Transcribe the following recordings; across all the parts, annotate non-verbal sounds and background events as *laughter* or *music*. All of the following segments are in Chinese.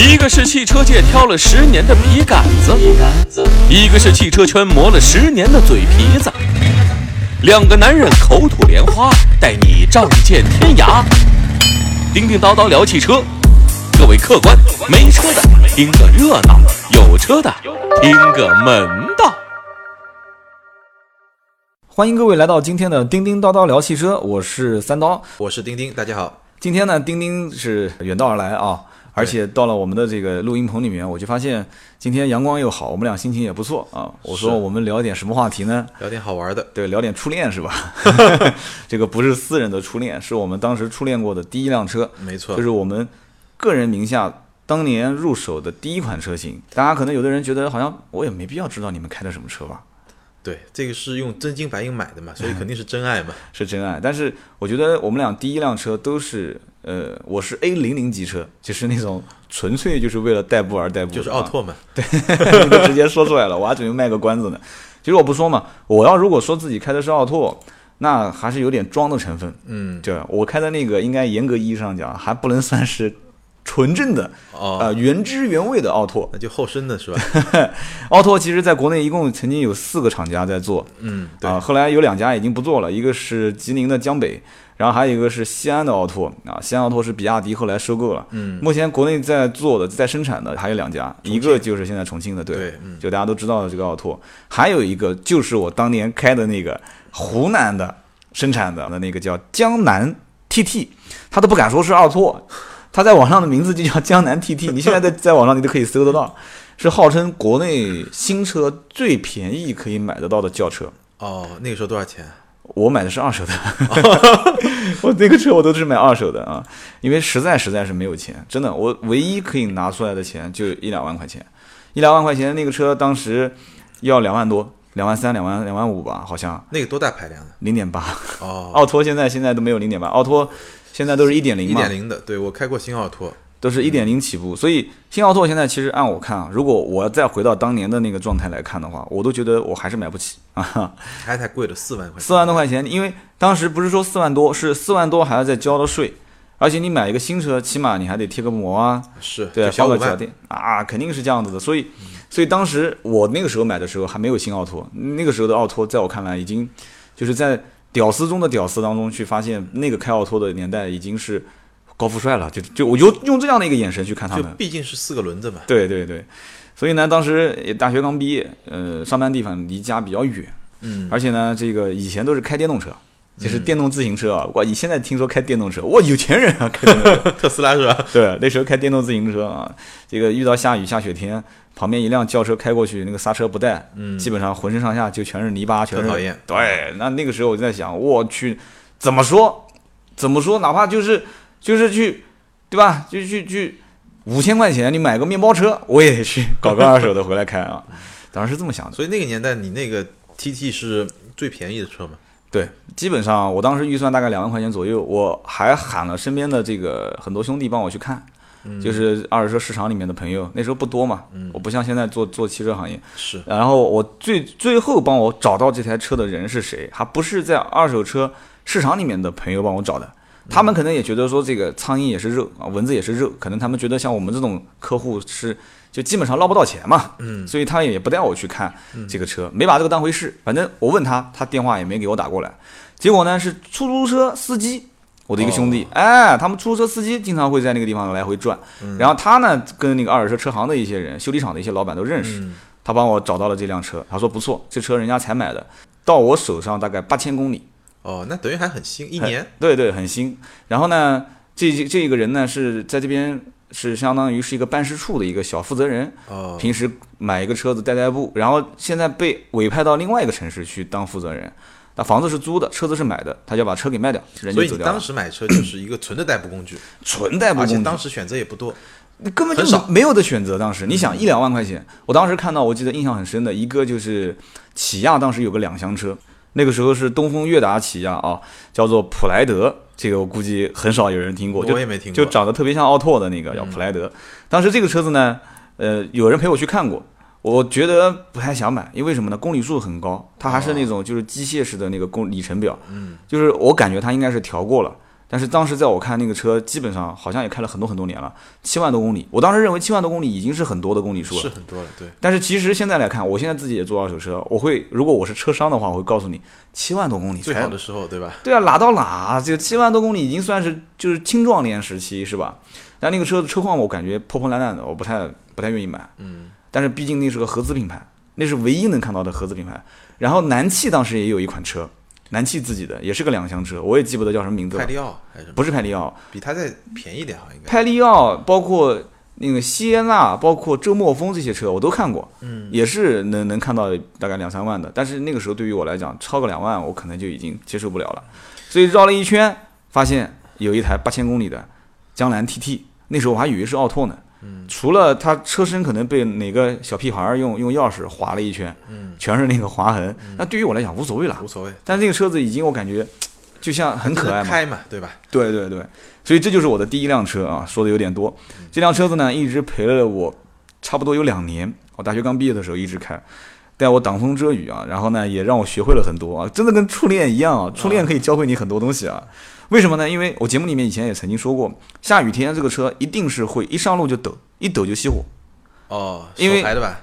一个是汽车界挑了十年的笔杆子，一个是汽车圈磨了十年的嘴皮子。两个男人口吐莲花，带你仗剑天涯。叮叮叨叨聊汽车，各位客官，没车的听个热闹，有车的听个门道。欢迎各位来到今天的叮叮叨叨聊汽车，我是三刀。我是丁丁，大家好。今天呢，丁丁是远道而来啊，而且到了我们的这个录音棚里面，我就发现今天阳光又好，我们俩心情也不错啊。我说我们聊点什么话题呢？聊点好玩的，对，聊点初恋是吧？*laughs* 这个不是私人的初恋，是我们当时初恋过的第一辆车，没错，就是我们个人名下当年入手的第一款车型。大家可能有的人觉得好像我也没必要知道你们开的什么车吧，对，这个是用真金白银买的嘛，所以肯定是真爱嘛。*laughs* 是真爱。但是我觉得我们俩第一辆车都是，呃，我是 A 零零级车，就是那种纯粹就是为了代步而代步就是奥拓嘛，*laughs* 对 *laughs* 你都直接说出来了，我还准备卖个关子呢。其实我不说嘛，我要如果说自己开的是奥拓，那还是有点装的成分。嗯，对，我开的那个应该严格意义上讲还不能算是纯正的哦，呃原汁原味的奥拓。那就后生的是吧？*laughs* 奥拓其实在国内一共曾经有四个厂家在做。嗯，对。啊，，后来有两家已经不做了，一个是吉林的江北，然后还有一个是西安的奥拓。啊，西安奥拓是比亚迪后来收购了。嗯，目前国内在做的、在生产的还有两家，一个就是现在重庆的，对，对，嗯，就大家都知道的这个奥拓，还有一个就是我当年开的那个湖南的生产的那个叫江南 TT，他都不敢说是奥拓，他在网上的名字就叫江南 TT，*laughs* 你现在在在网上你都可以搜得到，是号称国内新车最便宜可以买得到的轿车。哦，那个时候多少钱？我买的是二手的，*laughs* 我那个车我都是买二手的啊，因为实在实在是没有钱，真的，我唯一可以拿出来的钱就一两万块钱，一两万块钱那个车当时要两万多，两万三、两万两万五吧，好像那个多大排量的？零点八。哦，奥拓现在现在都没有零点八，奥拓现在都是一点零嘛，一点零的，对我开过新奥拓，都是一点零起步，所以新奥拓现在其实按我看啊，如果我要再回到当年的那个状态来看的话，我都觉得我还是买不起。啊。还太贵了，四万块钱，四万多块钱，因为当时不是说四万多，是四万多还要再交的税，而且你买一个新车，起码你还得贴个膜啊，是，对，包个脚垫啊，肯定是这样子的。所以，所以当时我那个时候买的时候还没有新奥拓，那个时候的奥拓在我看来已经就是在屌丝中的屌丝当中去发现，那个开奥拓的年代已经是高富帅了，就就我就用这样的一个眼神去看他就们。毕竟是四个轮子嘛，对对对，所以呢，当时也大学刚毕业，呃，上班地方离家比较远。嗯，而且呢，这个以前都是开电动车，就是电动自行车啊。哇，你现在听说开电动车，哇，有钱人啊，*laughs* 开电动车。特斯拉是吧？对，那时候开电动自行车啊，这个遇到下雨下雪天，旁边一辆轿车开过去，那个刹车不带，嗯，基本上浑身上下就全是泥巴，全是讨厌对，那那个时候我就在想，我去，怎么说，怎么说，哪怕就是就是去，对吧？就去去五千块钱，你买个面包车，我也得去搞个二手的回来开啊。当时是这么想的。所以那个年代你那个 TT 是最便宜的车嘛？对，基本上我当时预算大概两万块钱左右，我还喊了身边的这个很多兄弟帮我去看，嗯就是二手车市场里面的朋友，那时候不多嘛，我不像现在做做汽车行业。是，然后我最最后帮我找到这台车的人是谁，还不是在二手车市场里面的朋友帮我找的。他们可能也觉得说这个苍蝇也是肉啊，蚊子也是肉，可能他们觉得像我们这种客户是就基本上捞不到钱嘛，嗯，所以他也不带我去看这个车，没把这个当回事。反正我问他，他电话也没给我打过来。结果呢是出租车司机，我的一个兄弟，哎，他们出租车司机经常会在那个地方来回转，然后他呢跟那个二手车车行的一些人、修理厂的一些老板都认识，嗯，他帮我找到了这辆车，他说不错，这车人家才买的，到我手上大概八千公里，哦，那等于还很新，一年，对对，很新。然后呢，这这个人呢是在这边是相当于是一个办事处的一个小负责人，哦，平时买一个车子代代步，然后现在被委派到另外一个城市去当负责人。那房子是租的，车子是买的，他就把车给卖掉，人所以你当就走掉了。时买车就是一个纯的代步工具，*clears throat* 纯代步而且工当时选择也不多，你根本就是没有的选择。当时你想一两万块钱，我当时看到，我记得印象很深的一个就是起亚，当时有个两厢车，那个时候是东风悦达起亚啊，叫做普莱德，这个我估计很少有人听过，就我也没听过，就长得特别像奥拓的那个叫普莱德。当时这个车子呢，呃，有人陪我去看过，我觉得不太想买，因为什么呢？公里数很高，它还是那种就是机械式的那个公里程表，嗯，就是我感觉它应该是调过了。但是当时在我看那个车，基本上好像也开了很多很多年了，七万多公里。我当时认为七万多公里已经是很多的公里数了，是很多了，对，但是其实现在来看，我现在自己也做二手车，我会如果我是车商的话，我会告诉你，七万多公里最好的时候，对吧？对啊，哪到哪？这个七万多公里已经算是就是青壮年时期，是吧？但那个车的车况我感觉破破烂烂的，我不太不太愿意买。嗯，但是毕竟那是个合资品牌，那是唯一能看到的合资品牌。然后南汽当时也有一款车，南汽自己的也是个两厢车，我也记不得叫什么名字了，派利奥还是？不是派利奥，比它再便宜点好像应该。派利奥包括那个西耶纳，包括周末风这些车我都看过，嗯，也是能能看到大概两三万的。但是那个时候对于我来讲，超个两万我可能就已经接受不了了。所以绕了一圈，发现有一台八千公里的江南 TT，那时候我还以为是奥拓呢。嗯，除了他车身可能被哪个小屁孩儿用用钥匙划了一圈，嗯，全是那个划痕，那对于我来讲无所谓了。无所谓，但这个车子已经我感觉就像很可爱嘛，开嘛，对吧？对对对，所以这就是我的第一辆车啊，说的有点多。这辆车子呢，一直陪了我差不多有两年。我大学刚毕业的时候一直开，带我挡风遮雨啊，然后呢也让我学会了很多啊，真的跟初恋一样啊，初恋可以教会你很多东西啊。为什么呢？因为我节目里面以前也曾经说过，下雨天这个车一定是会一上路就抖，一抖就熄火。哦，因为手排的吧？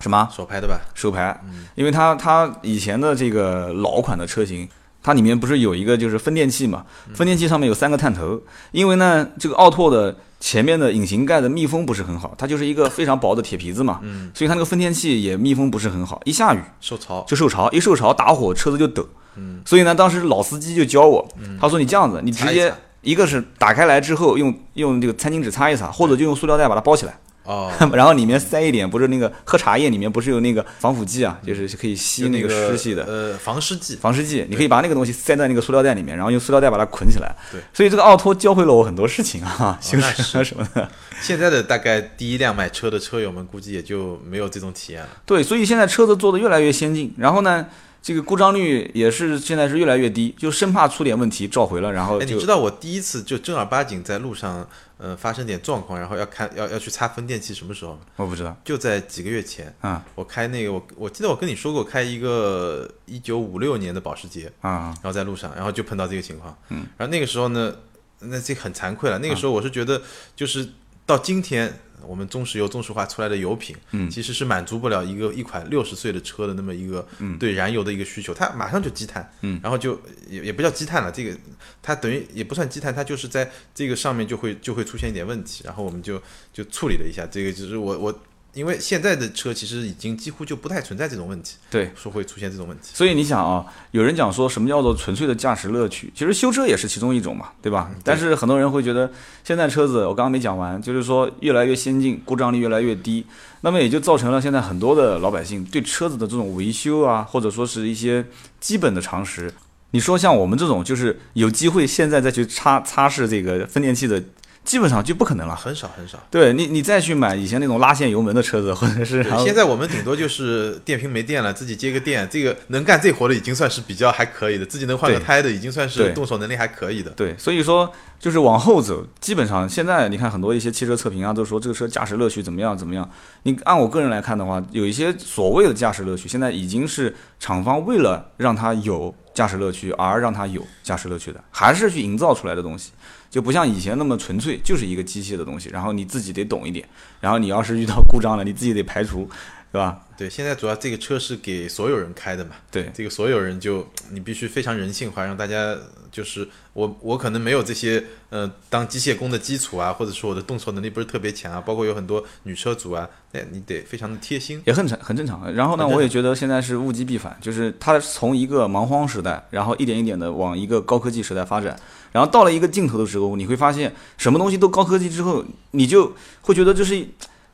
什么？手排的吧？手排，因为它它以前的这个老款的车型，它里面不是有一个就是分电器嘛？分电器上面有三个探头，因为呢这个奥拓的前面的隐形盖的密封不是很好，它就是一个非常薄的铁皮子嘛，嗯，所以它那个分电器也密封不是很好，一下雨受潮。就受潮，一受潮打火车子就抖，嗯，所以呢当时老司机就教我，他说你这样子，你直接一个是打开来之后用用这个餐巾纸擦一擦，或者就用塑料袋把它包起来。哦，*laughs* 然后里面塞一点，不是那个喝茶叶里面不是有那个防腐剂啊，就是可以吸那个湿气的呃，防湿剂。防湿剂，你可以把那个东西塞在那个塑料袋里面，然后用塑料袋把它捆起来。对，所以这个奥托教会了我很多事情啊，行驶车什么的。现在的大概第一辆买车的车友们，估计也就没有这种体验了。对，所以现在车子做的越来越先进，然后呢，这个故障率也是现在是越来越低，就生怕出点问题召回了，然后哎，你知道我第一次就正儿八经在路上，呃，发生点状况，然后要看要要去擦分电器，什么时候？我不知道就在几个月前，啊我开那个我我记得我跟你说过，开一个一九五六年的保时捷，啊然后在路上，然后就碰到这个情况。嗯，然后那个时候呢，那这很惭愧了。那个时候我是觉得，就是到今天我们中石油、中石化出来的油品，嗯。其实是满足不了一个一款六十岁的车的那么一个对燃油的一个需求，它马上就积碳，嗯。然后就也也不叫积碳了，这个它等于也不算积碳，它就是在这个上面就会就会出现一点问题，然后我们就就处理了一下，这个就是我我。因为现在的车其实已经几乎就不太存在这种问题，对。说会出现这种问题。所以你想啊，有人讲说什么叫做纯粹的驾驶乐趣？其实修车也是其中一种嘛，对吧？但是很多人会觉得，现在车子我刚刚没讲完，就是说越来越先进，故障率越来越低，那么也就造成了现在很多的老百姓对车子的这种维修啊，或者说是一些基本的常识。你说像我们这种，就是有机会现在再去擦擦拭这个分电器的，基本上就不可能了。很少很少。对你，你再去买以前那种拉线油门的车子，或者是现在我们顶多就是电瓶没电了，自己接个电，这个能干这活的已经算是比较还可以的，自己能换个胎的已经算是动手能力还可以的。对，所以说就是往后走，基本上现在你看很多一些汽车测评啊，都说这个车驾驶乐趣怎么样怎么样。你按我个人来看的话，有一些所谓的驾驶乐趣，现在已经是厂方为了让它有驾驶乐趣而让它有驾驶乐趣的，还是去营造出来的东西，就不像以前那么纯粹，就是一个机械的东西，然后你自己得懂一点，然后你要是遇到故障了，你自己得排除，对吧？对，现在主要这个车是给所有人开的嘛，对，这个所有人就你必须非常人性化，让大家就是我我可能没有这些呃当机械工的基础啊，或者说我的动手能力不是特别强啊，包括有很多女车主啊，那你得非常的贴心。也很正很正常。然后呢，我也觉得现在是物极必反，就是它从一个蛮荒时代，然后一点一点的往一个高科技时代发展，然后到了一个尽头的时候，你会发现什么东西都高科技之后，你就会觉得就是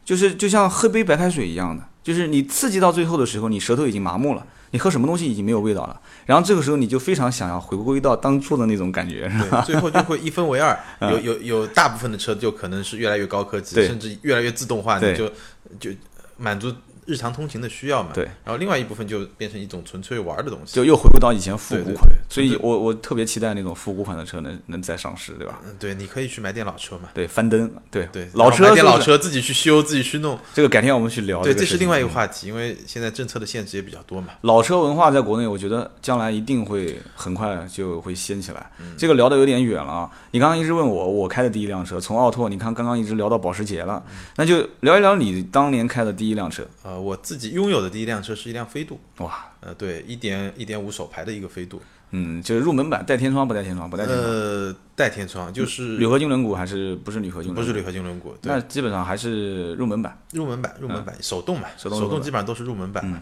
就是就像喝杯白开水一样的，就是你刺激到最后的时候，你舌头已经麻木了。你喝什么东西已经没有味道了，然后这个时候你就非常想要回归到当初的那种感觉，是吧？对，*laughs* 最后就会一分为二，有有有大部分的车就可能是越来越高科技，甚至越来越自动化，对你就就满足日常通勤的需要嘛。对，然后另外一部分就变成一种纯粹玩的东西。就又回归到以前复古对对款。所以我我特别期待那种复古款的车能能再上市，对吧？嗯，对，你可以去买点老车嘛。对，翻灯，对对，老车买点老车自己去修，自己去弄。这个改天我们去聊。对，这是另外一个话题，因为现在政策的限制也比较多嘛。老车文化在国内，我觉得将来一定会很快就会掀起来。嗯这个聊的有点远了啊！你刚刚一直问我我开的第一辆车，从奥拓，你看刚刚一直聊到保时捷了，嗯那就聊一聊你当年开的第一辆车。呃，我自己拥有的第一辆车是一辆飞度，哇，呃，对，一点一点五手排的一个飞度，嗯，就是入门版，带天窗不带天窗？不带天窗。呃，带天窗，就是铝合金轮毂还是不是铝合金？不是铝合金轮毂，对那，基本上还是入门版。入门版，入门版，手动嘛，手动手动基本上都是入门版嗯。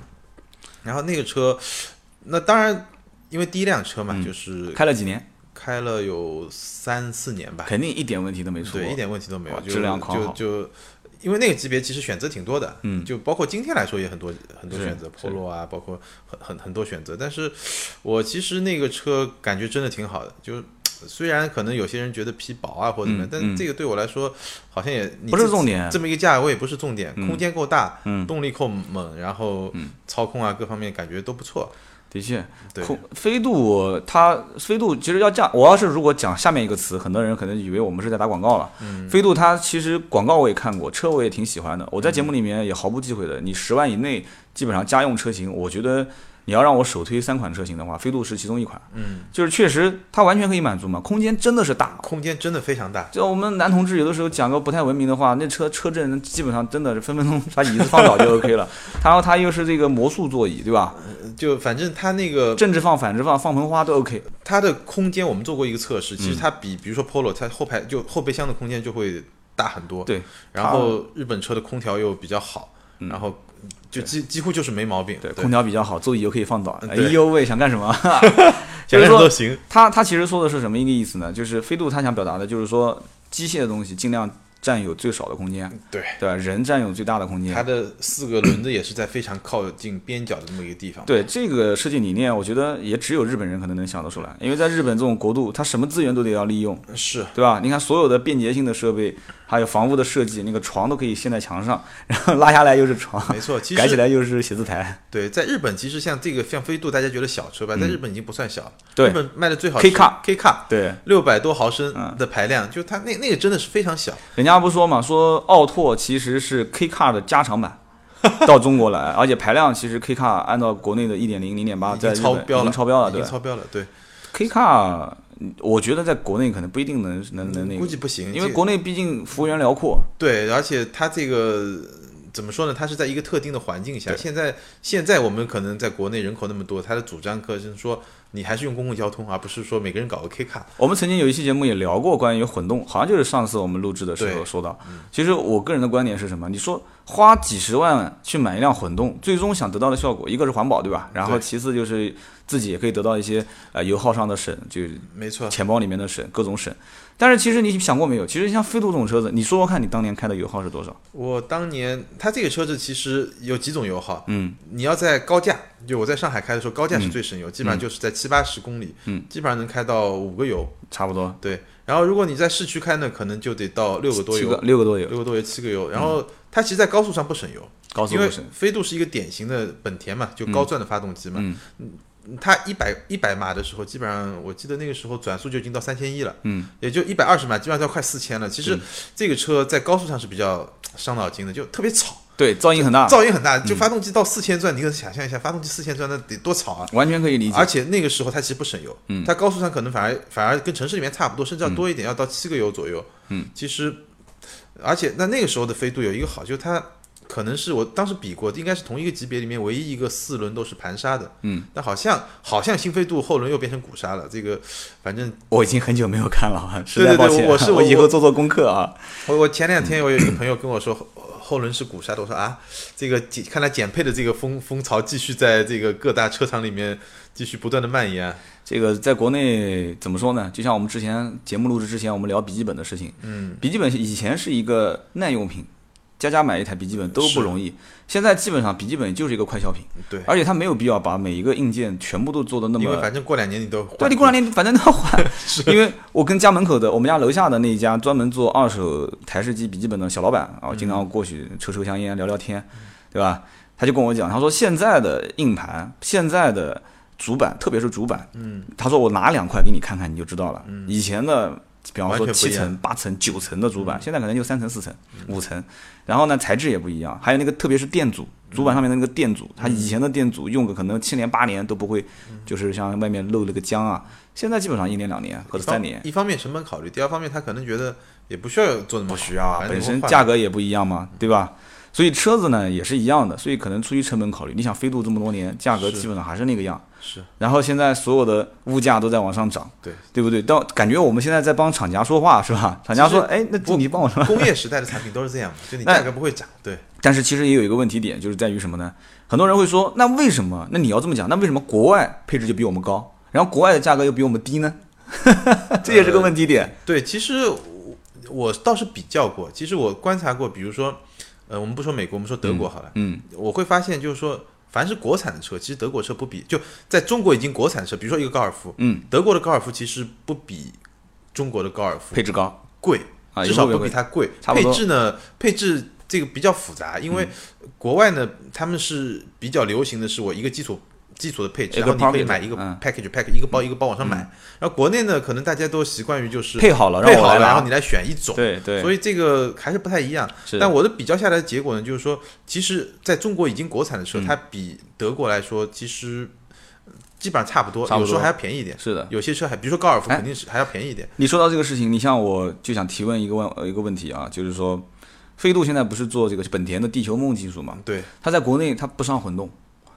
然后那个车，那当然，因为第一辆车嘛，嗯就是开了几年？开了有三四年吧，肯定一点问题都没出。对，一点问题都没有，质量狂好就就因为那个级别其实选择挺多的，嗯。就包括今天来说也很多很多选择是，Polo 啊，包括很很很多选择。但是我其实那个车感觉真的挺好的，就虽然可能有些人觉得皮薄啊或者怎么样，但这个对我来说好像也不是重点。这么一个价位不是重点，嗯。空间够大，嗯。动力够猛，然后嗯。操控啊各方面感觉都不错。的确，对，空飞度它飞度其实要这样，我要是如果讲下面一个词，很多人可能以为我们是在打广告了。嗯飞度它其实广告我也看过，车我也挺喜欢的。我在节目里面也毫不忌讳的，你十万以内基本上家用车型，我觉得你要让我首推三款车型的话，飞度是其中一款。嗯，就是确实它完全可以满足嘛，空间真的是大。空间真的非常大。就我们男同志有的时候讲个不太文明的话，那车车震基本上真的是分分钟把椅子放倒就 OK 了。然后它又是这个魔术座椅，对吧？就反正它那个正着放、反着放、放盆花都 OK。它的空间我们做过一个测试，其实嗯它比比如说 Polo，它后排就后备箱的空间就会大很多。对，然后日本车的空调又比较好，嗯然后就几几乎就是没毛病。对，对，空调比较好，座椅又可以放倒。哎呦喂，想干什么？就 *laughs* *laughs* 想说，干什么都行。他他其实说的是什么一个意思呢？就是飞度他想表达的就是说，机械的东西尽量占有最少的空间，对，对吧？人占有最大的空间它。的四个轮子也是在非常靠近边角的这么一个地方。对这个设计理念，我觉得也只有日本人可能能想得出来，因为在日本这种国度，它什么资源都得要利用，是对吧？你看所有的便捷性的设备，还有房屋的设计，那个床都可以嵌在墙上，*laughs* 然后拉下来又是床，没错。其改起来又是写字台。对，在日本其实像这个像飞度，大家觉得小车吧，在日本已经不算小了。嗯对日本卖的最好 K 是 car K car 对，六百多毫升嗯的排量，就它那那个真的是非常小。人家不说嘛，说奥拓其实是 K Car 的加长版，*laughs* 到中国来，而且排量其实 K Car 按照国内的一点零、零点八在超标了，已经超标了，对超标了。对，K Car，我觉得在国内可能不一定能能能那个，估计不行，因为国内毕竟幅员辽阔，对，而且它这个怎么说呢？它是在一个特定的环境下。现在现在我们可能在国内人口那么多，它的主张可是说你还是用公共交通，而不是说每个人搞个 K 卡。我们曾经有一期节目也聊过关于混动，好像就是上次我们录制的时候说到。其实我个人的观点是什么？你说花几十万去买一辆混动，最终想得到的效果，一个是环保，对吧？然后其次就是自己也可以得到一些呃油耗上的省，就没错，钱包里面的省，各种省。但是其实你想过没有？其实像飞度这种车子，你说说看你当年开的油耗是多少？我当年它这个车子其实有几种油耗，嗯，你要在高架，就我在上海开的时候，高架是最省油，基本上就是在七八十公里，嗯，基本上能开到五个油。差不多对，然后如果你在市区开呢，可能就得到六个多油，六个多油，六个多油，七个油。然后它其实，在高速上不省油，因为高速不省。飞度是一个典型的本田嘛，就高转的发动机嘛。嗯它一百一百码的时候，基本上我记得那个时候转速就已经到三千一了，嗯，也就一百二十码，基本上要快四千了。其实这个车在高速上是比较伤脑筋的，就特别吵，对，噪音很大，噪音很大。就发动机到四千转，你可以想象一下，发动机四千转那得多吵啊！完全可以理解而。且那个时候它其实不省油，嗯它高速上可能反而反而跟城市里面差不多，甚至要多一点，要到七个油左右。嗯，其实，而且那那个时候的飞度有一个好，就是它可能是我当时比过，应该是同一个级别里面唯一一个四轮都是盘刹的。嗯，但好像好像新飞度后轮又变成鼓刹了，这个反正我已经很久没有看了啊，实对对对在抱歉，我我是我以后做做功课啊。我我前两天我有一个朋友跟我说后后轮是鼓刹的，我说啊，这个减看来减配的这个风风潮继续在这个各大车厂里面继续不断的蔓延啊。这个在国内怎么说呢？就像我们之前节目录制之前，我们聊笔记本的事情，嗯，笔记本以前是一个耐用品，家家买一台笔记本都不容易。现在基本上笔记本就是一个快消品，对，而且它没有必要把每一个硬件全部都做的那么。因为反正过两年你都对，你过两年反正都要换，*laughs* 因为我跟家门口的我们家楼下的那一家专门做二手台式机笔记本的小老板啊，我经常过去抽抽香烟聊聊天，对吧？他就跟我讲，他说现在的硬盘，现在的主板，特别是主板，嗯，他说我拿两块给你看看，你就知道了。嗯，以前的，比方说七层、八层、九层的主板，现在可能就三层、四层、五层，然后呢材质也不一样，还有那个特别是电阻，主板上面的那个电阻，它以前的电阻用个可能七年八年都不会，就是像外面漏了个浆啊，现在基本上一年两年或者三年。一方面成本考虑，第二方面他可能觉得也不需要做那么好，不需要啊，本身价格也不一样嘛，对吧？所以车子呢也是一样的，所以可能出于成本考虑，你想飞度这么多年，价格基本上还是那个样。是然后现在所有的物价都在往上涨，对对不对？到感觉我们现在在帮厂家说话是吧？厂家说，哎，那不你帮我说。*laughs* 工业时代的产品都是这样，*laughs* 就你哎价格不会涨，对，但是其实也有一个问题点，就是在于什么呢？很多人会说，那为什么？那你要这么讲，那为什么国外配置就比我们高，然后国外的价格又比我们低呢？*laughs* 这也是个问题点。对，其实我我倒是比较过，其实我观察过，比如说，呃，我们不说美国，我们说德国好了，嗯，我会发现就是说，凡是国产的车，其实德国车不比，就在中国已经国产车，比如说一个高尔夫，嗯，德国的高尔夫其实不比中国的高尔夫配置高贵，啊，至少不比它贵。啊配置呢，配置这个比较复杂，因为国外呢，他们是比较流行的是我一个基础基础的配置，然后你可以买一个嗯 package package 一个包一个包往上买。然后国内呢，可能大家都习惯于就是配好了，让配好了，然后你来选一种。对对，所以这个还是不太一样。是但我的比较下来的结果呢，就是说，其实在中国已经国产的车，嗯它比德国来说，其实呃基本上差不多，有时候还要便宜一点。是的。有些车还，比如说高尔夫，哎肯定是还要便宜一点。你说到这个事情，你像我就想提问一个问呃一个问题啊，就是说，飞度现在不是做这个本田的地球梦技术嘛？对，它在国内它不上混动，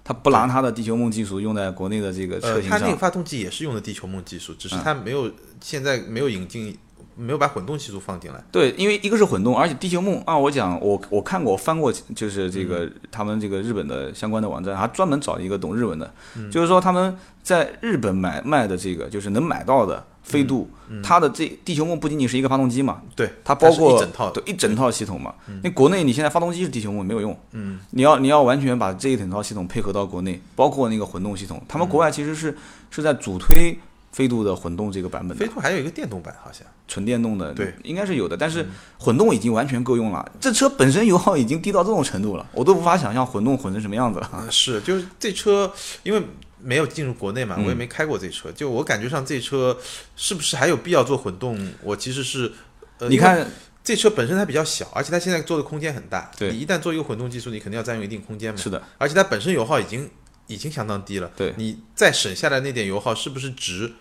它不拿它的地球梦技术用在国内的这个车呃，型上。它那个发动机也是用的地球梦技术，只是它没有现在没有引进，没有把混动技术放进来。对，因为一个是混动，而且地球梦啊，我讲我我看过，我翻过，就是这个、他们这个日本的相关的网站，还专门找了一个懂日文的，就是说他们在日本买卖的这个就是能买到的飞度，它的这地球梦不仅仅是一个发动机嘛，对，它包括一整套。对一整套系统嘛。那国内你现在发动机是地球梦没有用，嗯，你要你要完全把这一整套系统配合到国内，包括那个混动系统，他们国外其实是是在主推飞度的混动这个版本飞。度还有一个电动版，好像。纯电动的，对，嗯应该是有的，但是混动已经完全够用了。这车本身油耗已经低到这种程度了，我都无法想象混动混成什么样子了。嗯，是，就是这车，因为没有进入国内嘛，嗯我也没开过这车，就我感觉上这车是不是还有必要做混动？我其实是，呃，你看，这车本身它比较小，而且它现在做的空间很大。对你一旦做一个混动技术，你肯定要占用一定空间嘛。是的，而且它本身油耗已经已经相当低了。对你再省下来那点油耗是不是值？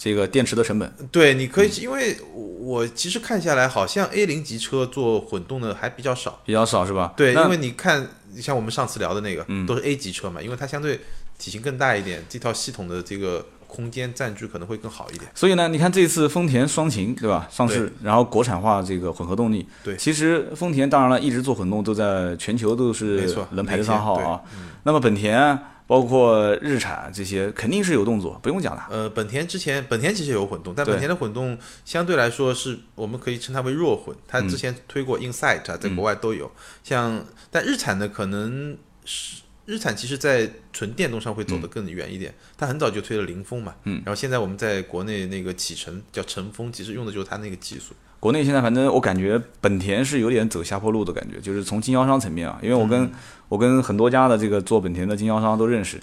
这个电池的成本，对，你可以，嗯因为我其实看下来，好像 A 零级车做混动的还比较少。比较少是吧？对，因为你看，像我们上次聊的那个，嗯都是 A 级车嘛，因为它相对体型更大一点，这套系统的这个空间占据可能会更好一点。所以呢，你看这次丰田双擎对吧上市，然后国产化这个混合动力，对其实丰田当然了，一直做混动都在全球都没是错能排得上号啊。嗯那么本田包括日产这些肯定是有动作，不用讲了。呃，本田之前本田其实有混动，但本田的混动相对来说是我们可以称它为弱混。它之前推过 Insight 啊，在国外都有。像但日产的，可能是日产其实在纯电动上会走得更远一点。它很早就推了凌风嘛，嗯。然后现在我们在国内那个启辰叫晨风，其实用的就是它那个技术。国内现在反正我感觉本田是有点走下坡路的感觉，就是从经销商层面啊，因为我跟、嗯。我跟很多家的这个做本田的经销商都认识。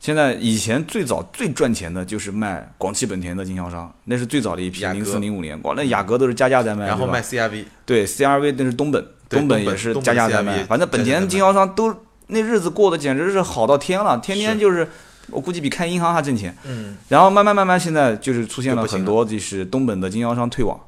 现在以前最早最赚钱的就是卖广汽本田的经销商，那是最早的一批，零四零五年，哇，那雅阁都是加价在卖，然后卖 CRV，对 CRV 那是东本，东本也是加价在卖，反正本田经销商都那日子过得简直是好到天了，天天就是我估计比开银行还挣钱。嗯，然后慢慢慢慢，现在就是出现了很多，就是东本的经销商退网，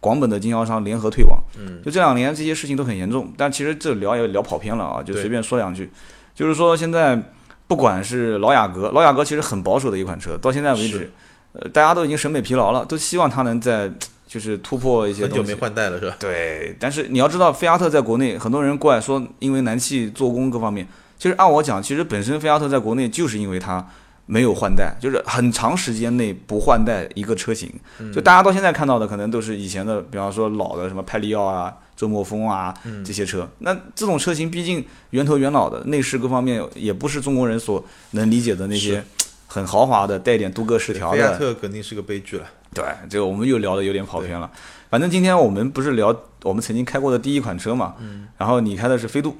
广本的经销商联合退网。嗯，就这两年这些事情都很严重，但其实这聊也聊跑偏了啊，就随便说两句，就是说现在不管是老雅阁，老雅阁其实很保守的一款车，到现在为止，呃，大家都已经审美疲劳了，都希望它能在就是突破一些东西很久没。换代了是吧？对，但是你要知道，菲亚特在国内，很多人过来说，因为南汽做工各方面，其实按我讲，其实本身菲亚特在国内就是因为它没有换代，就是很长时间内不换代一个车型，就大家到现在看到的可能都是以前的，比方说老的什么派利奥啊、周末风啊这些车。那这种车型毕竟源头元老的，内饰各方面也不是中国人所能理解的那些很豪华的、带点镀铬饰条菲亚的。特肯定是个悲剧了。对，这个我们又聊的有点跑偏了。反正今天我们不是聊我们曾经开过的第一款车嘛，然后你开的是飞度，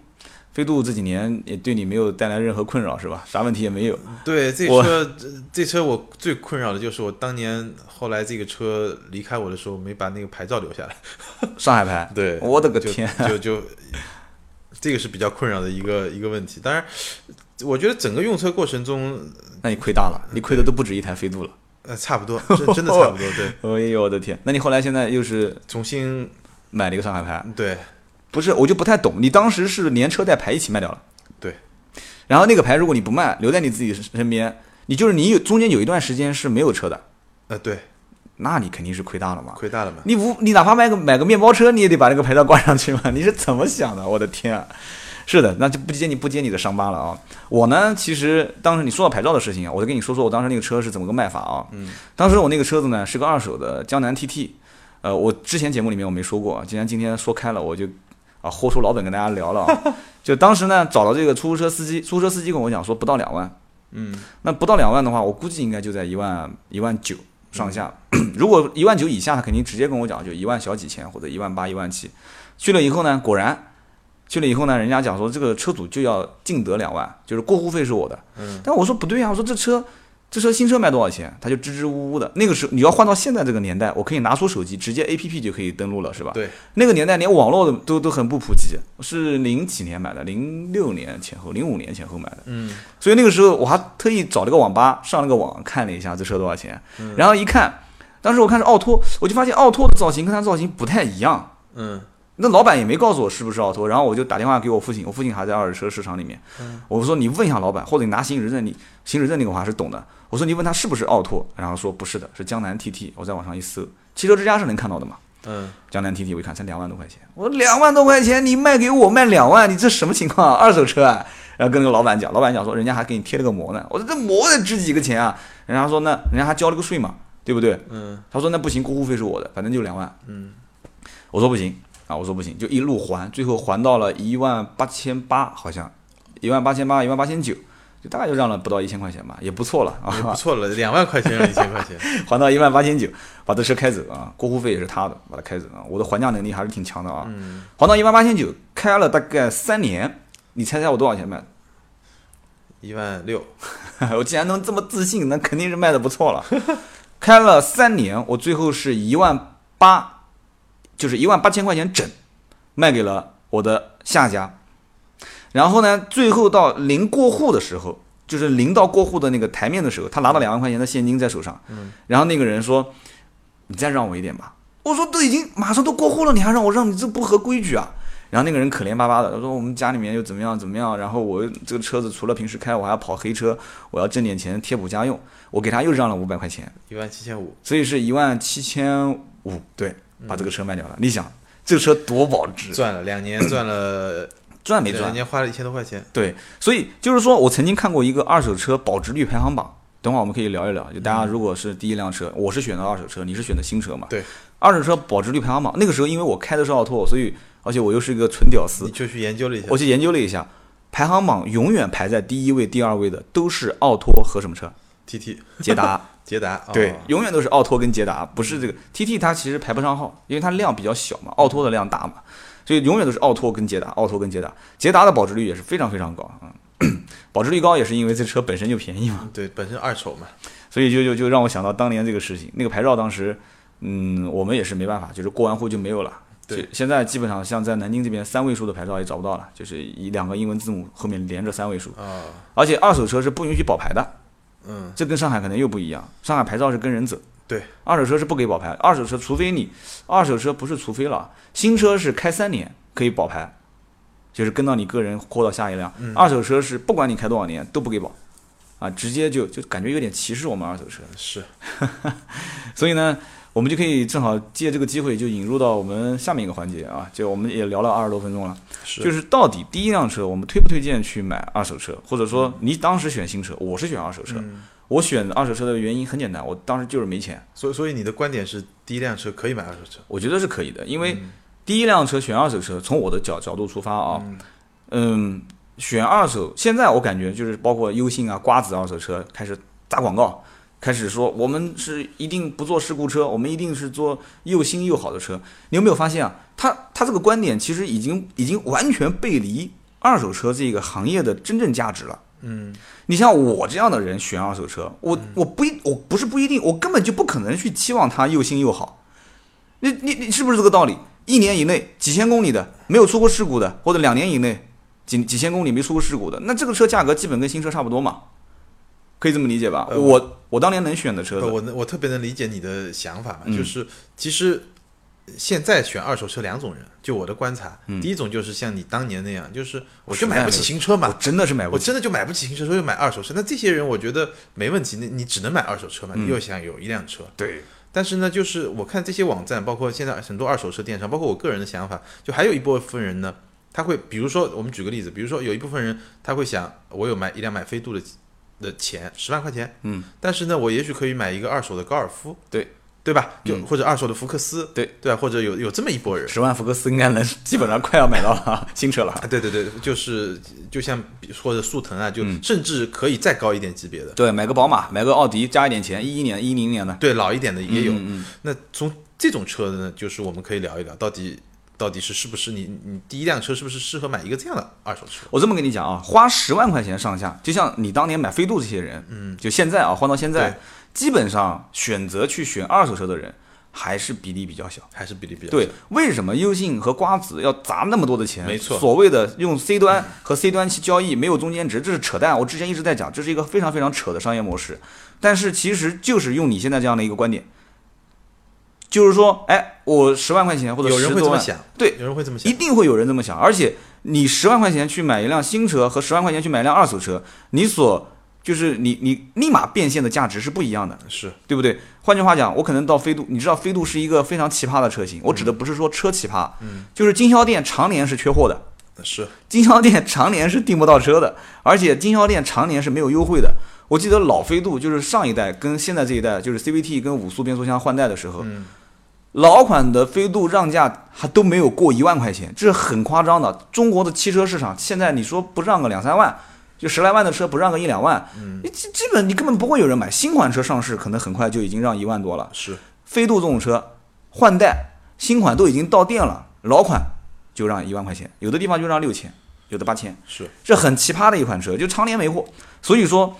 飞度这几年也对你没有带来任何困扰是吧？啥问题也没有。对，这车这这车我最困扰的就是我当年后来这个车离开我的时候没把那个牌照留下来。*laughs* 上海牌，对，我的个就天！就就这个是比较困扰的一个一个问题。当然，我觉得整个用车过程中，那你亏大了，你亏的都不止一台飞度了。呃，差不多，真真的差不多。对，*laughs* 哎呦我的天！那你后来现在又是重新买了一个上海牌，对不是，我就不太懂，你当时是连车带牌一起卖掉了？对。然后那个牌如果你不卖，留在你自己身边，你就是你有中间有一段时间是没有车的，呃对，那你肯定是亏大了嘛。亏大了嘛。你无你哪怕买个买个面包车，你也得把那个牌照挂上去嘛？你是怎么想的？我的天啊！是的，那就不接你不揭你的伤疤了啊！我呢，其实当时你说到牌照的事情啊，我就跟你说说我当时那个车是怎么个卖法啊。嗯。当时我那个车子呢是个二手的江南 TT，呃，我之前节目里面我没说过，既然今天说开了，我就啊豁出老本跟大家聊了啊。*laughs* 就当时呢找了这个出租车司机，出租车司机跟我讲说不到两万，嗯那不到两万的话，我估计应该就在一万一万九上下。*clears throat* 如果一万九以下，他肯定直接跟我讲就一万小几千或者一万八、一万七。去了以后呢，果然去了以后呢，人家讲说这个车主就要净得两万，就是过户费是我的。嗯但我说不对啊，我说这车这车新车卖多少钱？他就支支吾吾的。那个时候你要换到现在这个年代，我可以拿出手机直接 A P P 就可以登录了，是吧？对。那个年代连网络都都都很不普及，是零几年买的，零六年前后，零五年前后买的。嗯所以那个时候我还特意找了个网吧，上了个网看了一下这车多少钱，嗯然后一看，当时我看是奥拓，我就发现奥拓的造型跟它造型不太一样。嗯那老板也没告诉我是不是奥拓，然后我就打电话给我父亲，我父亲还在二手车市场里面，嗯。我说你问一下老板，或者你拿行驶证，你行驶证那个我还是懂的，我说你问他是不是奥拓，然后说不是的，是江南 TT，我在网上一搜，汽车之家是能看到的嘛，嗯，江南 TT 我一看才两万多块钱，我说两万多块钱你卖给我卖两万，你这什么情况？啊？二手车啊？然后跟那个老板讲，老板讲说人家还给你贴了个膜呢，我说这膜得值几个钱啊？人家说那人家还交了个税嘛，对不对？嗯。他说那不行，过户费是我的，反正就两万。嗯，我说不行啊，我说不行，就一路还，最后还到了一万八千八，好像一万八千八，一万八千九，就大概就让了不到一千块钱吧，也不错了啊，也不错了，两万块钱让一千块钱。*laughs* 还到一万八千九，把这车开走啊，过户费也是他的，把它开走啊，我的还价能力还是挺强的啊，嗯，还到一万八千九，开了大概三年，你猜猜我多少钱卖的？一万六。*laughs* 我既然能这么自信，那肯定是卖的不错了。开了三年，我最后是一万八，就是一万八千块钱整，卖给了我的下家。然后呢，最后到临过户的时候，就是临到过户的那个台面的时候，他拿了两万块钱的现金在手上。嗯。然后那个人说：“你再让我一点吧。”我说：“都已经马上都过户了，你还让我让你，这不合规矩啊！”然后那个人可怜巴巴的，他说：“我们家里面又怎么样怎么样，然后我这个车子除了平时开，我还要跑黑车，我要挣点钱贴补家用。我给他又让了五百块钱，一万七千五，所以是一万七千五，对，把这个车卖掉了。你想，这个车多保值，赚了两年，*clears throat* 赚了赚没赚？两年花了一千多块钱。对，所以就是说我曾经看过一个二手车保值率排行榜，等会儿我们可以聊一聊。就大家如果是第一辆车，我是选的二手车，你是选的新车嘛？对，二手车保值率排行榜，那个时候因为我开的是奥拓，所以而且我又是一个纯屌丝你，就去研究了一下我，去研究了一下，排行榜永远排在第一位、第二位的都是奥拓和什么车？T T 捷达。*laughs* 捷达，对。哦，永远都是奥拓跟捷达，不是这个 TT 它其实排不上号，因为它量比较小嘛，奥拓的量大嘛，所以永远都是奥拓跟捷达，奥拓跟捷达，捷达的保值率也是非常非常高啊、嗯，*clears throat* 保值率高也是因为这车本身就便宜嘛，对，本身二手嘛，所以就就就让我想到当年这个事情，那个牌照当时，嗯，我们也是没办法，就是过完户就没有了。对，现在基本上像在南京这边三位数的牌照也找不到了，就是一两个英文字母后面连着三位数，啊，而且二手车是不允许保牌的，嗯，这跟上海可能又不一样，上海牌照是跟人走。对，二手车是不给保牌，二手车除非你，二手车不是除非了，新车是开三年可以保牌，就是跟到你个人或到下一辆。嗯二手车是不管你开多少年都不给保，啊，直接就就感觉有点歧视我们二手车。是，*laughs* 所以呢，我们就可以正好借这个机会就引入到我们下面一个环节啊，就我们也聊了二十多分钟了，是，就是到底第一辆车我们推不推荐去买二手车，或者说你当时选新车，我是选二手车，嗯，我选二手车的原因很简单，我当时就是没钱。所以所以你的观点是第一辆车可以买二手车，我觉得是可以的，因为嗯。第一辆车选二手车，从我的角角度出发啊，嗯。嗯，选二手，现在我感觉就是包括优信啊、瓜子二手车开始打广告，开始说我们是一定不做事故车，我们一定是做又新又好的车。你有没有发现啊？他他这个观点其实已经已经完全背离二手车这个行业的真正价值了。嗯，你像我这样的人选二手车，我我不一我不是不一定，我根本就不可能去期望它又新又好。你你你是不是这个道理？一年以内几千公里的没有出过事故的，或者两年以内几几千公里没出过事故的，那这个车价格基本跟新车差不多嘛，可以这么理解吧？呃我我当年能选的车子，我能我特别能理解你的想法嘛，嗯就是其实现在选二手车两种人，就我的观察，第一种就是像你当年那样，就是我就买不起新车我嘛，真的是买不起。我真的就买不起新车，所以买二手车。那这些人我觉得没问题，那你只能买二手车嘛，你又想有一辆车。对，但是呢，就是我看这些网站，包括现在很多二手车电商，包括我个人的想法，就还有一部分人呢，他会比如说我们举个例子，比如说有一部分人他会想，我有买一辆买飞度的的钱，十万块钱，嗯，但是呢，我也许可以买一个二手的高尔夫，对对吧？就、嗯或者二手的福克斯，对对啊，或者有有这么一波人。十万福克斯应该能基本上快要买到了新车了啊，。对对对，就是就像比或者速腾啊，就嗯甚至可以再高一点级别的，对，买个宝马，买个奥迪，加一点钱，一一年、一零年的对老一点的也有。那从这种车呢，就是我们可以聊一聊，到底到底是是不是你你第一辆车是不是适合买一个这样的二手车？我这么跟你讲啊，花十万块钱上下，就像你当年买飞度这些人，嗯，就现在啊，换到现在，基本上选择去选二手车的人还是比例比较小。还是比例比较对，为什么优信和瓜子要砸那么多的钱？没错所谓的用 C 端和 C 端去交易，没有中间值，这是扯淡。我之前一直在讲，这是一个非常非常扯的商业模式。但是其实就是用你现在这样的一个观点，就是说，哎，我十万块钱或者有人十多万，会这么想，对，有人会这么想一，定会有人这么想。而且你十万块钱去买一辆新车和十万块钱去买一辆二手车，你所就是你你立马变现的价值是不一样的。是对不对？换句话讲，我可能到飞度，你知道飞度是一个非常奇葩的车型，我指的不是说车奇葩，嗯，就是经销店常年是缺货的，是，经销店常年是订不到车的，而且经销店常年是没有优惠的。我记得老飞度就是上一代跟现在这一代，就是 CVT 跟五速变速箱换代的时候，嗯，老款的飞度让价还都没有过一万块钱，这是很夸张的。中国的汽车市场现在你说不让个两三万，就十来万的车不让个一两万，基基本你根本不会有人买。新款车上市可能很快就已经让一万多了。是，飞度这种车换代新款都已经到店了，老款就让一万块钱，有的地方就让六千，有的八千，是，这很奇葩的一款车，就常年没货。所以说，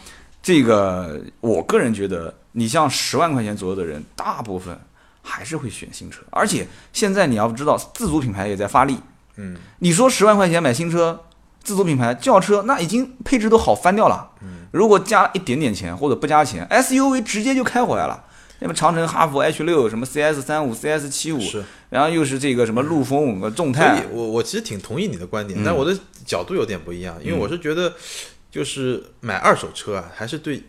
这个我个人觉得，你像十万块钱左右的人，大部分还是会选新车。而且现在你要知道，自主品牌也在发力。嗯，你说十万块钱买新车，自主品牌轿车那已经配置都好翻掉了。嗯如果加一点点钱或者不加钱，SUV 直接就开回来了。那么长城、哈弗 H 六，什么 CS 三五、CS 七五，是。然后又是这个什么陆风、呃众所以泰，我我其实挺同意你的观点，嗯但我的角度有点不一样，因为我是觉得，就是买二手车啊，还是对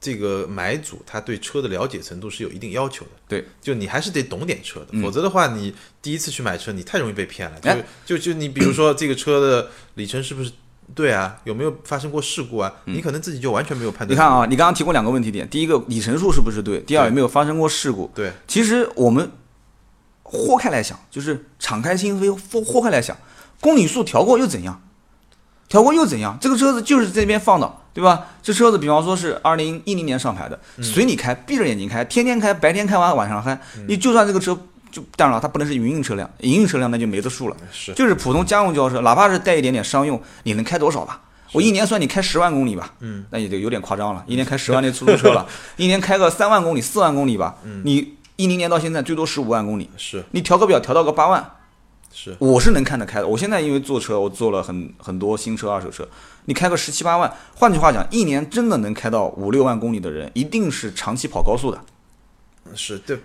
这个买主他对车的了解程度是有一定要求的。对，就你还是得懂点车的，嗯否则的话，你第一次去买车，你太容易被骗了。哎就就就你比如说这个车的里程是不是对啊？有没有发生过事故啊？你可能自己就完全没有判断。嗯你看，啊，你刚刚提过两个问题点，第一个里程数是不是对？第二有没有发生过事故？对，其实我们豁开来想，就是敞开心扉，豁豁开来想，公里数调过又怎样？调过又怎样？这个车子就是这边放的，对吧？这车子比方说是二零一零年上牌的，随你开，闭着眼睛开，天天开，白天开完晚上开，你就算这个车就当然了，它不能是营运车辆，营运车辆那就没得数了。是就是普通家用轿车，哪怕是带一点点商用，你能开多少吧？我一年算你开十万公里吧，嗯，那也就有点夸张了。一年开十万的出租车了，*laughs* 一年开个三万公里、四万公里吧，嗯你一零年到现在最多十五万公里，是你调个表调到个八万，是我是能看得开的。我现在因为坐车，我坐了很很多新车、二手车，你开个十七八万，换句话讲，一年真的能开到五六万公里的人，一定是长期跑高速的。是，对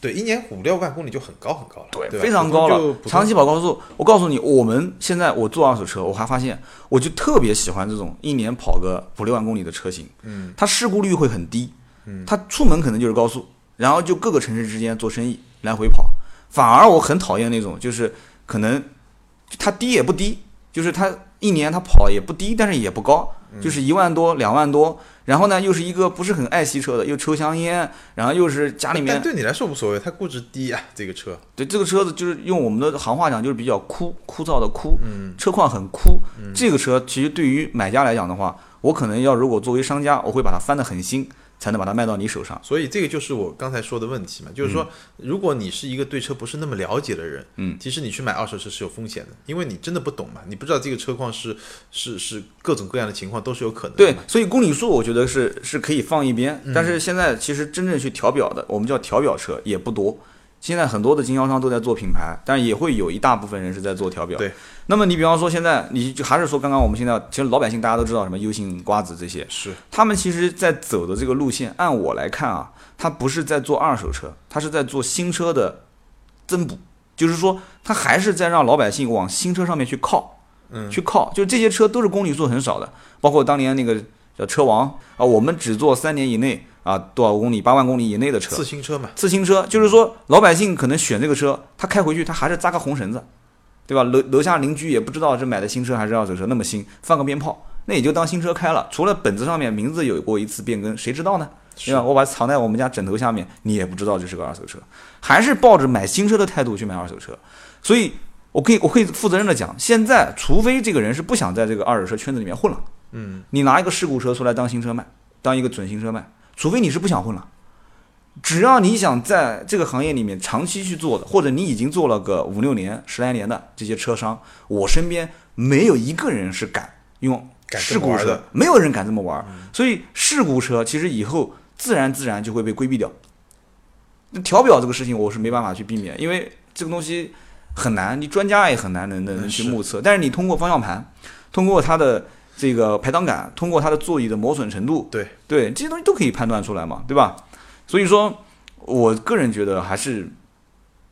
对，一年五六万公里就很高很高了，对对，非常高了。长期跑高速，我告诉你，我们现在我做二手车，我还发现，我就特别喜欢这种一年跑个五六万公里的车型。嗯，它事故率会很低。嗯，它出门可能就是高速，然后就各个城市之间做生意来回跑。反而我很讨厌那种，就是可能它低也不低，就是它一年它跑也不低，但是也不高，嗯就是一万多、两万多。然后呢，又是一个不是很爱惜车的，又抽香烟，然后又是家里面但对你来说无所谓，它估值低啊，这个车，对这个车子就是用我们的行话讲，就是比较枯枯燥的枯，嗯车况很枯。嗯这个车其实对于买家来讲的话，我可能要如果作为商家，我会把它翻得很新，才能把它卖到你手上。所以这个就是我刚才说的问题嘛，就是说，如果你是一个对车不是那么了解的人，嗯，其实你去买二手车是有风险的，因为你真的不懂嘛，你不知道这个车况是是是各种各样的情况都是有可能的。，对所以公里数我觉得是是可以放一边，嗯但是现在其实真正去调表的，我们叫调表车也不多。现在很多的经销商都在做品牌，但也会有一大部分人是在做调表。对，那么你比方说现在，你就还是说刚刚我们现在其实老百姓大家都知道什么优信、瓜子这些，是。他们其实在走的这个路线，按我来看啊，他不是在做二手车，他是在做新车的增补，就是说他还是在让老百姓往新车上面去靠，嗯。去靠，就是这些车都是公里数很少的，包括当年那个叫车王啊，我们只做三年以内啊多少公里、八万公里以内的车次，新车嘛，次新车，就是说老百姓可能选这个车，他开回去他还是扎个红绳子，对吧？楼楼下邻居也不知道是买的新车还是二手车，那么新，放个鞭炮，那也就当新车开了。除了本子上面名字有过一次变更，谁知道呢？对吧？我把它藏在我们家枕头下面，你也不知道这是个二手车，还是抱着买新车的态度去买二手车。所以，我可以我可以负责任的讲，现在除非这个人是不想在这个二手车圈子里面混了，嗯，你拿一个事故车出来当新车卖，当一个准新车卖，除非你是不想混了。只要你想在这个行业里面长期去做的，或者你已经做了个五六年、十来年的这些车商，我身边没有一个人是敢用事故车没有人敢这么玩儿。所以事故车其实以后自然自然就会被规避掉。那调表这个事情我是没办法去避免，因为这个东西很难，你专家也很难能能能去目测。但是你通过方向盘，通过它的这个排挡杆，通过它的座椅的磨损程度，对对，这些东西都可以判断出来嘛，对吧？所以说，我个人觉得还是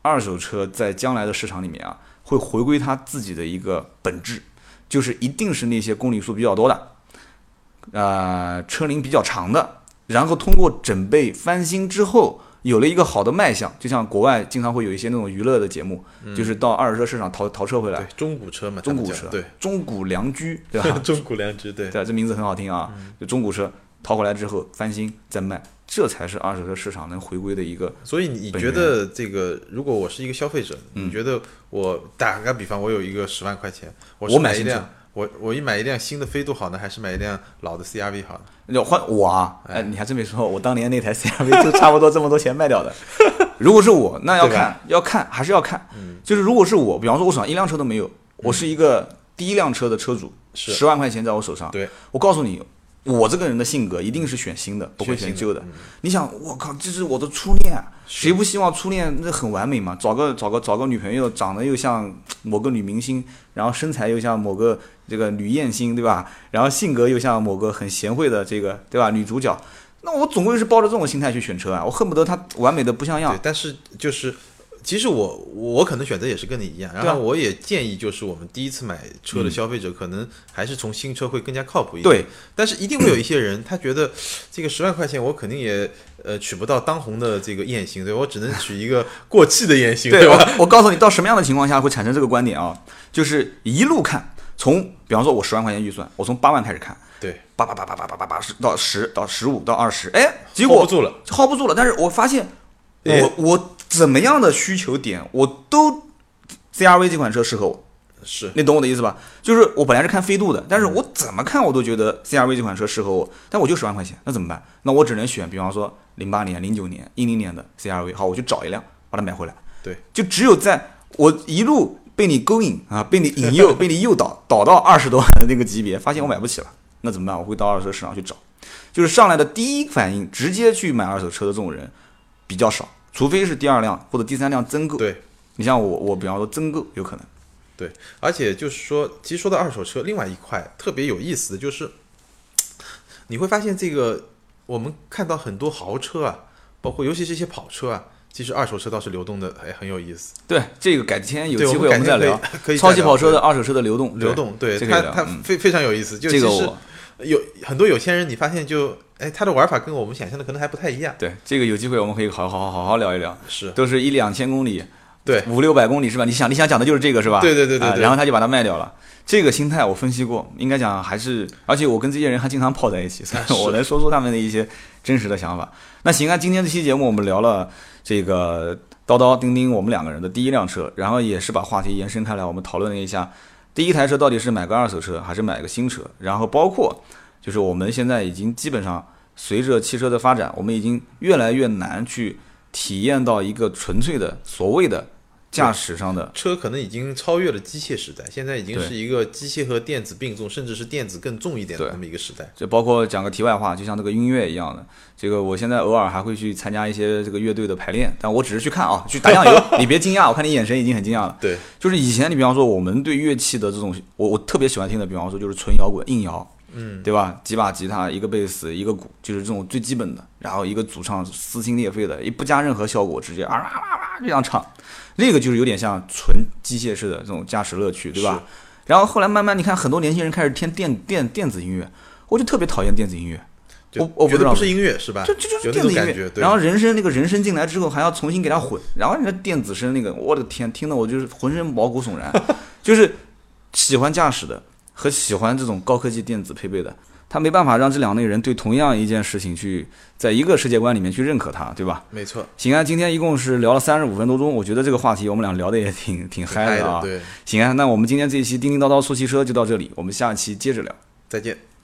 二手车在将来的市场里面啊，会回归它自己的一个本质，就是一定是那些公里数比较多的，呃，车龄比较长的，然后通过整备翻新之后。有了一个好的卖相，就像国外经常会有一些那种娱乐的节目，就是到二手车市场淘淘车回来。对，，中古车嘛，中古车，对，中古良驹，*laughs* 对吧？中古良驹，对，对，这名字很好听啊。就中古车淘回来之后翻新再卖，这才是二手车市场能回归的一个。所以你觉得这个，如果我是一个消费者，嗯。你觉得我打个比方，我有一个十万块钱，我买一辆，我我我一买一辆新的飞度好呢，还是买一辆老的 CRV 好呢？要换我啊，哎，你还真没说，我当年那台 CRV 就差不多这么多钱卖掉的。*laughs* 如果是我，那要看，要看，还是要看。就是如果是我，比方说我手上一辆车都没有，我是一个第一辆车的车主，十万块钱在我手上，对，我告诉你，我这个人的性格一定是选新的，不会选旧的嗯。你想，我靠，这是我的初恋，谁不希望初恋那很完美嘛？找个找个找个女朋友，长得又像某个女明星，然后身材又像某个这个女艳星，对吧？然后性格又像某个很贤惠的这个，对吧？女主角。那我总归是抱着这种心态去选车啊，我恨不得她完美的不像样对，。但是就是。其实我我可能选择也是跟你一样，然后我也建议就是我们第一次买车的消费者可能还是从新车会更加靠谱一点。对，但是一定会有一些人，他觉得 *clears throat* 这个十万块钱我肯定也呃取不到当红的这个艳星，对我只能取一个过气的艳星，对吧？我，我告诉你，到什么样的情况下会产生这个观点啊？就是一路看，从比方说我十万块钱预算，我从八万开始看，对，八八八八八八八八十到十到十五到二十，哎，结 hold 果不住了，hold 不住了。但是我发现，哎我我怎么样的需求点，我都 CRV 这款车适合我，是你懂我的意思吧？就是我本来是看飞度的，但是我怎么看我都觉得 CRV 这款车适合我，但我就十万块钱，那怎么办？那我只能选，比方说零八年、零九年、一零年的 CRV，好，我去找一辆把它买回来。对，就只有在我一路被你勾引啊，被你引诱，*laughs* 被你诱导，导到二十多万的那个级别，发现我买不起了，那怎么办？我会到二手车市场去找，就是上来的第一反应，直接去买二手车的这种人比较少，除非是第二辆或者第三辆增购。对。你像我，我比方说增购有可能。对，而且就是说，其实说到二手车，另外一块特别有意思的就是，你会发现这个我们看到很多豪车啊，包括尤其是一些跑车啊，其实二手车倒是流动的，哎，很有意思。对，这个改天有机会我们再聊。可以可以超级跑车的二手车的流动，流动，对这个它它非非常有意思。就其实这个我有很多有钱人，你发现就哎，他的玩法跟我们想象的可能还不太一样。对这个有机会我们可以好好好好好聊一聊，是都是一两千公里，对五六百公里是吧？你想你想讲的就是这个是吧？对对对对对啊然后他就把它卖掉了。这个心态我分析过，应该讲还是，而且我跟这些人还经常泡在一起，*laughs* 所以我能说出他们的一些真实的想法。那行啊，今天这期节目我们聊了这个叨叨、钉钉我们两个人的第一辆车，然后也是把话题延伸开来，我们讨论了一下第一台车到底是买个二手车还是买个新车，然后包括就是我们现在已经基本上随着汽车的发展，我们已经越来越难去体验到一个纯粹的所谓的驾驶上的。车可能已经超越了机械时代，现在已经是一个机械和电子并重，甚至是电子更重一点的那么一个时代。就包括讲个题外话，就像这个音乐一样的，这个我现在偶尔还会去参加一些这个乐队的排练，但我只是去看啊，去打酱油。*laughs* 你别惊讶，我看你眼神已经很惊讶了。对，就是以前你比方说我们对乐器的这种，我我特别喜欢听的，比方说就是纯摇滚、硬摇，嗯，对吧？几把吉他，一个贝斯，一个鼓，就是这种最基本的。然后一个主唱撕心裂肺的，也不加任何效果，直接啊啊啊啊这样唱，那个就是有点像纯机械式的这种驾驶乐趣，对吧？然后后来慢慢你看，很多年轻人开始听电电电子音乐，我就特别讨厌电子音乐。我我不知道觉得不是音乐是吧？就就就是电子音乐然后人声那个人声进来之后还要重新给它混，然后那个电子声那个，我的天，听得我就是浑身毛骨悚然。*laughs* 就是喜欢驾驶的和喜欢这种高科技电子配备的，他没办法让这两类人对同样一件事情去在一个世界观里面去认可它，对吧？没错，行啊，今天一共是聊了三十五分多钟，我觉得这个话题我们俩聊的也挺挺嗨嗨的啊。对，行啊，那我们今天这一期叮叮叨叨说汽车就到这里，我们下期接着聊。再见。